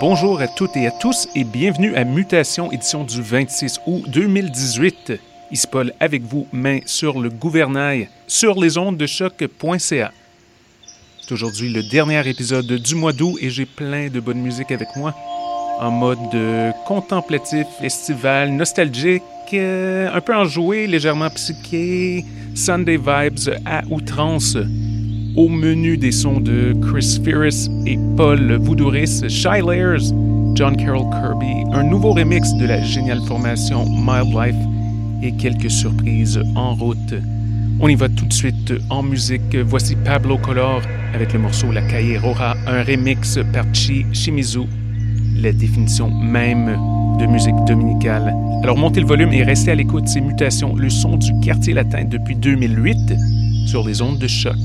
Bonjour à toutes et à tous et bienvenue à Mutation, édition du 26 août 2018. Ici Paul avec vous, main sur le gouvernail, sur les ondes de choc.ca. C'est aujourd'hui le dernier épisode du mois d'août et j'ai plein de bonne musique avec moi. En mode euh, contemplatif, estival, nostalgique, euh, un peu enjoué, légèrement psyché, Sunday vibes à outrance. Au menu des sons de Chris Ferris et Paul Voudouris, Shy Layers, John Carroll Kirby, un nouveau remix de la géniale formation Mild Life et quelques surprises en route. On y va tout de suite en musique. Voici Pablo Color avec le morceau La Calle un remix par Chi Shimizu, la définition même de musique dominicale. Alors montez le volume et restez à l'écoute. Ces mutations, le son du quartier latin depuis 2008 sur les ondes de choc.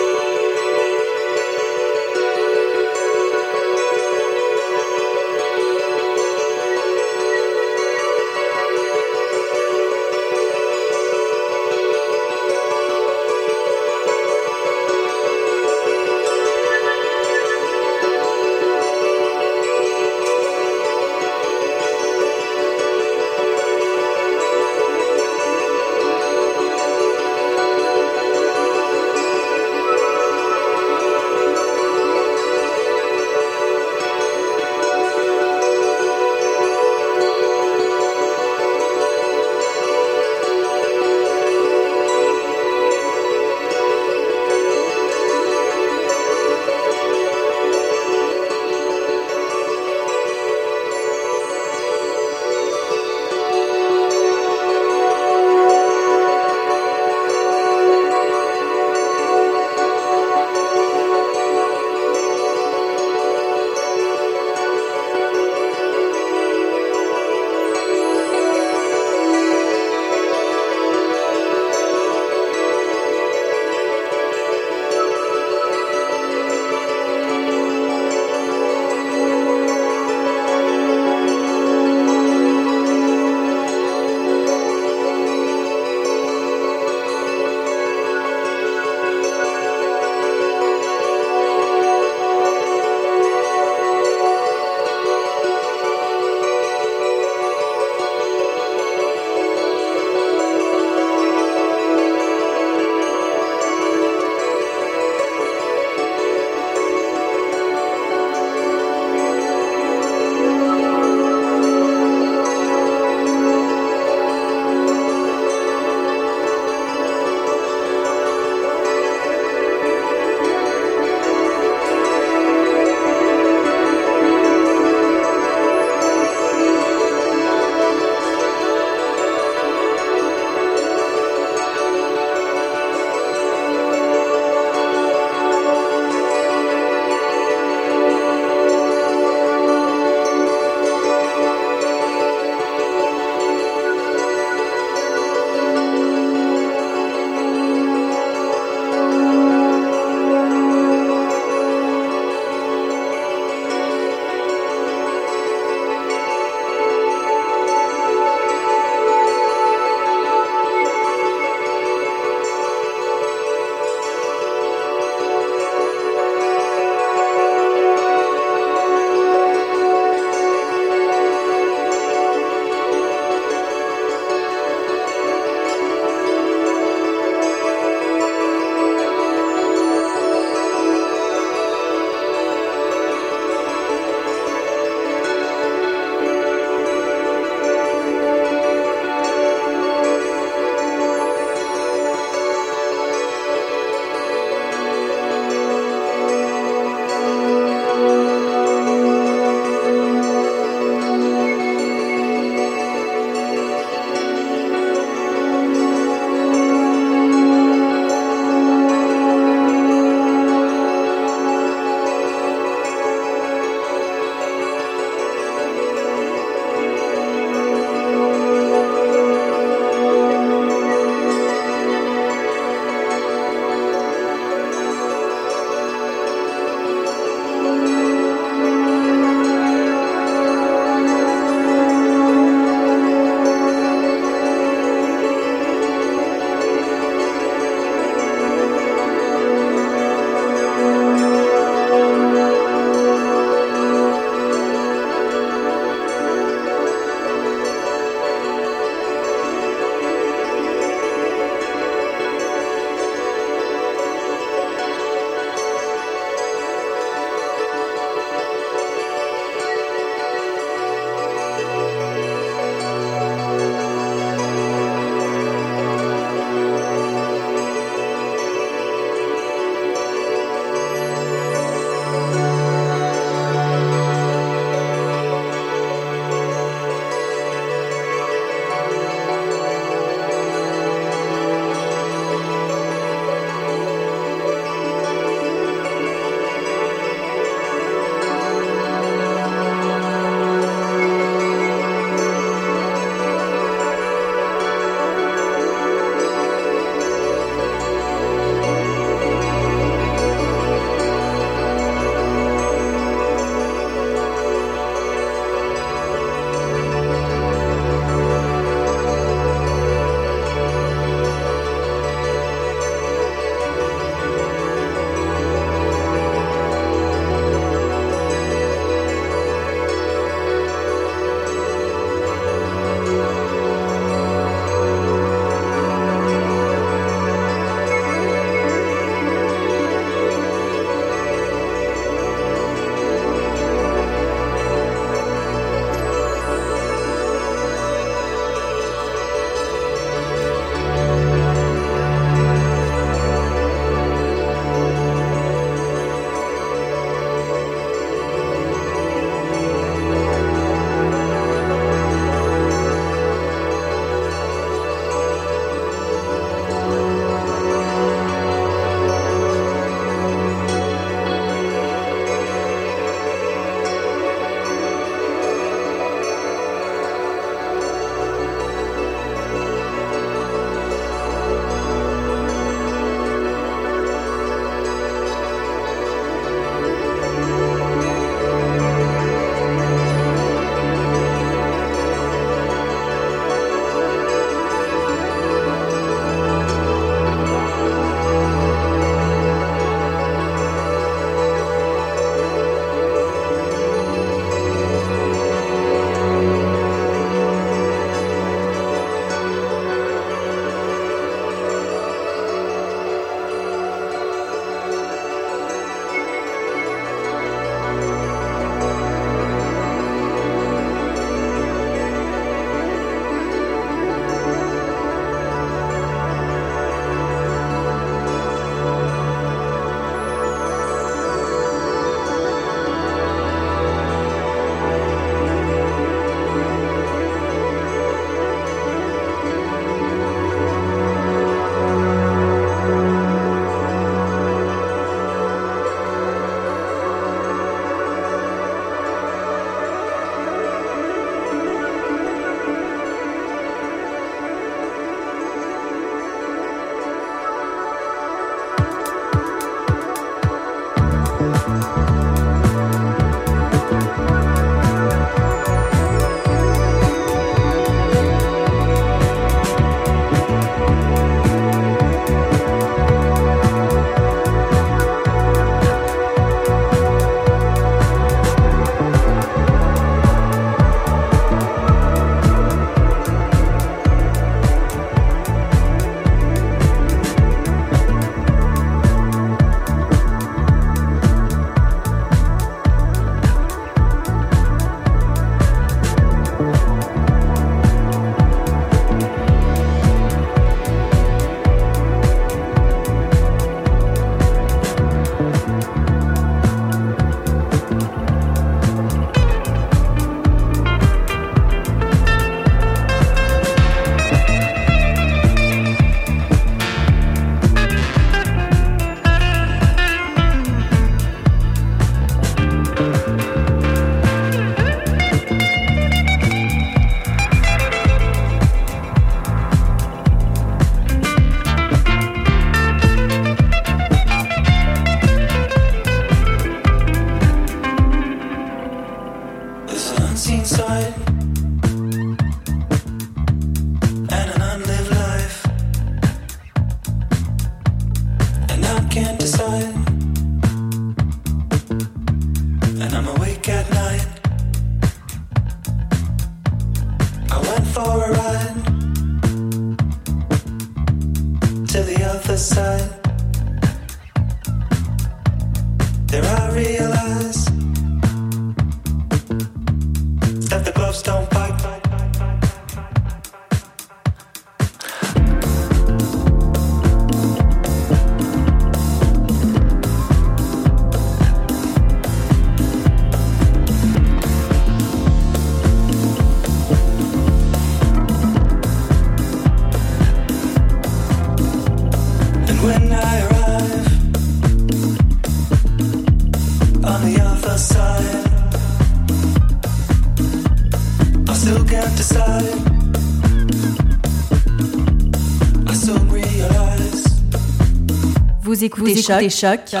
Vous écoutez, Vous écoutez Choc. Choc.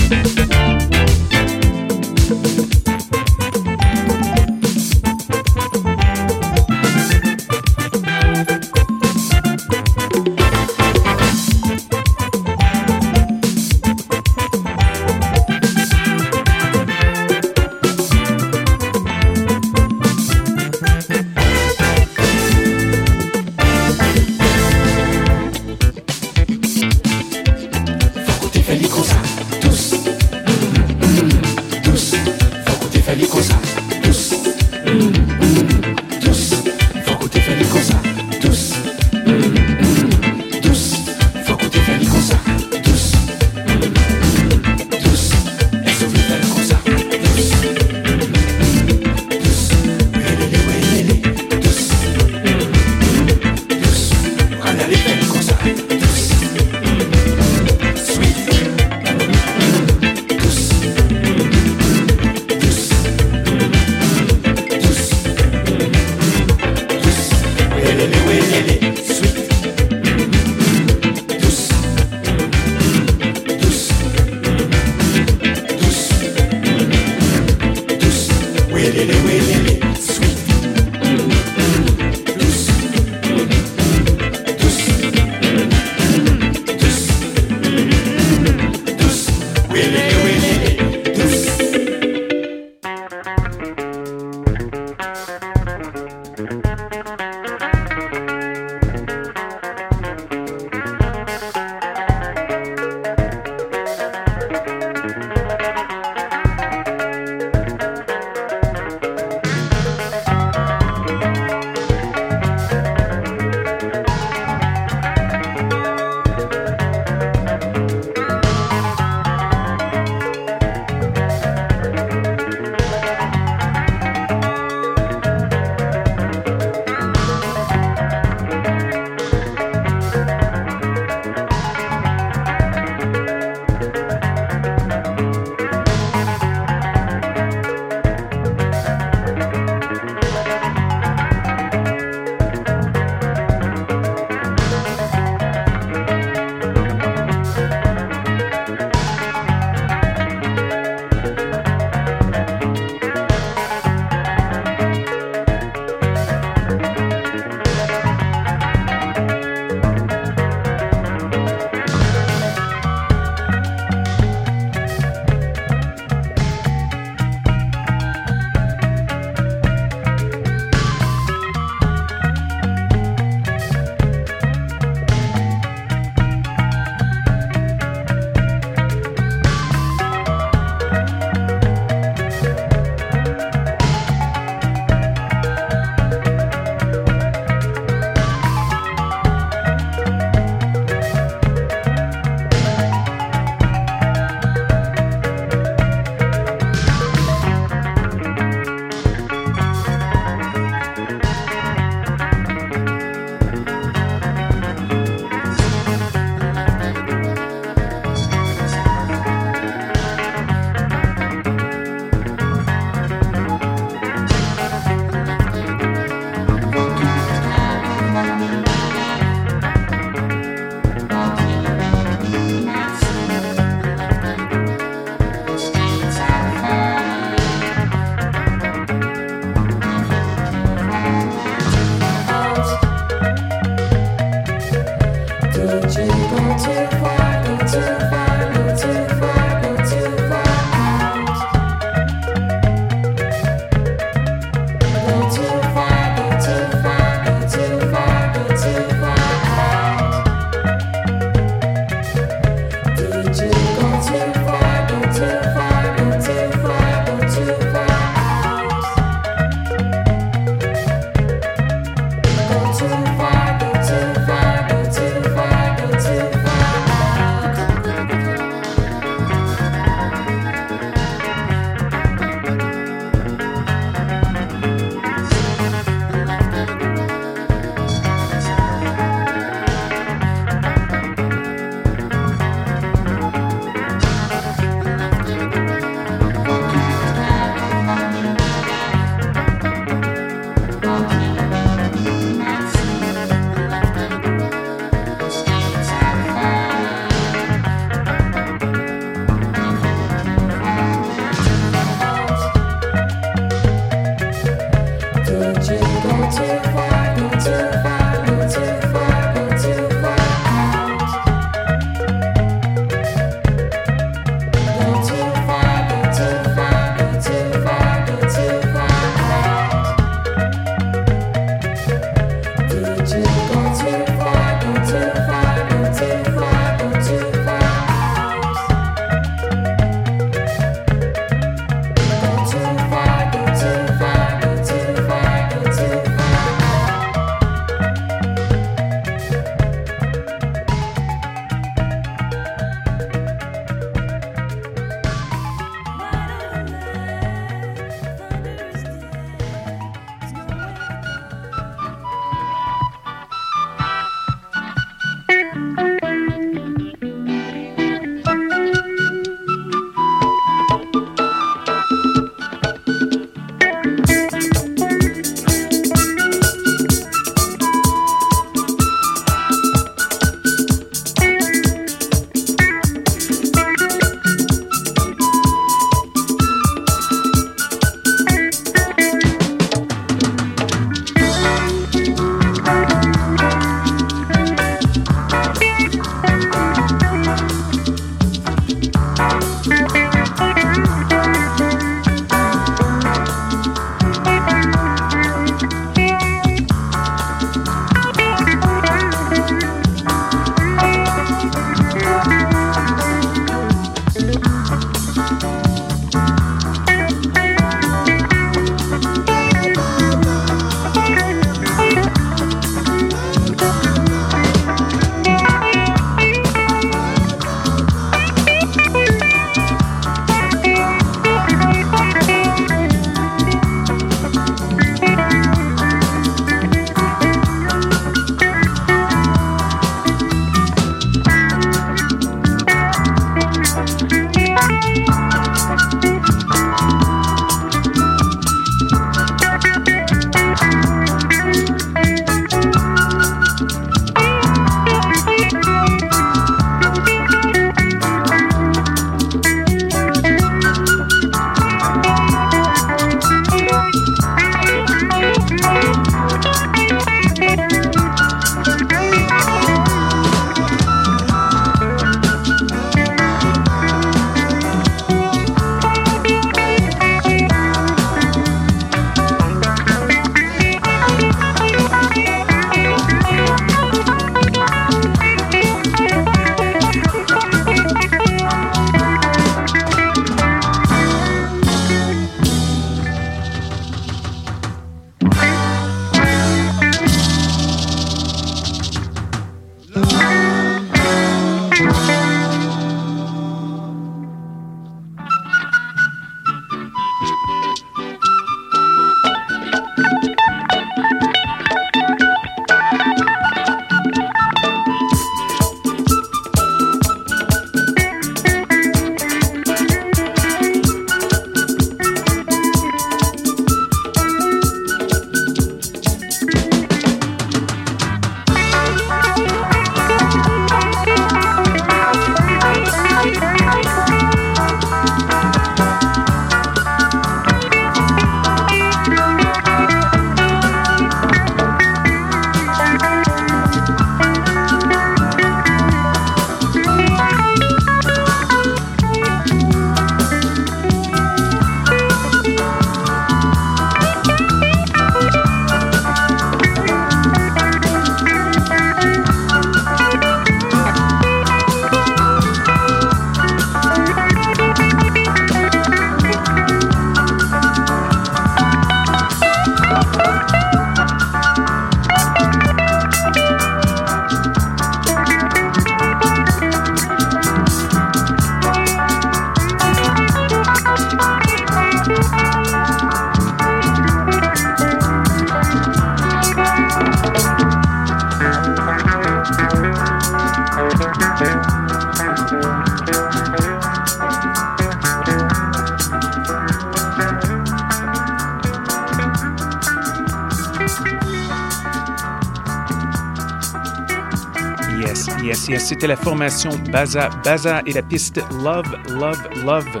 1996, c'était la formation Baza Baza et la piste Love, Love, Love,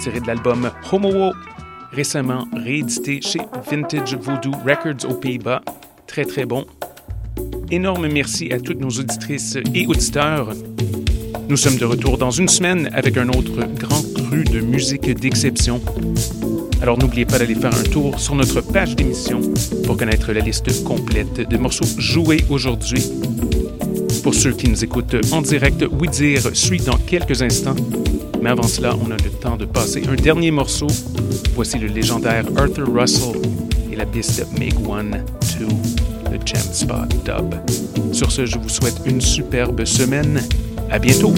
tirée de l'album Homo, récemment réédité chez Vintage Voodoo Records aux Pays-Bas. Très, très bon. Énorme merci à toutes nos auditrices et auditeurs. Nous sommes de retour dans une semaine avec un autre grand cru de musique d'exception. Alors n'oubliez pas d'aller faire un tour sur notre page d'émission pour connaître la liste complète de morceaux joués aujourd'hui. Pour ceux qui nous écoutent en direct, Oui Dire suit dans quelques instants. Mais avant cela, on a le temps de passer un dernier morceau. Voici le légendaire Arthur Russell et la piste Make One, Two, le Jam Spot Dub. Sur ce, je vous souhaite une superbe semaine. À bientôt!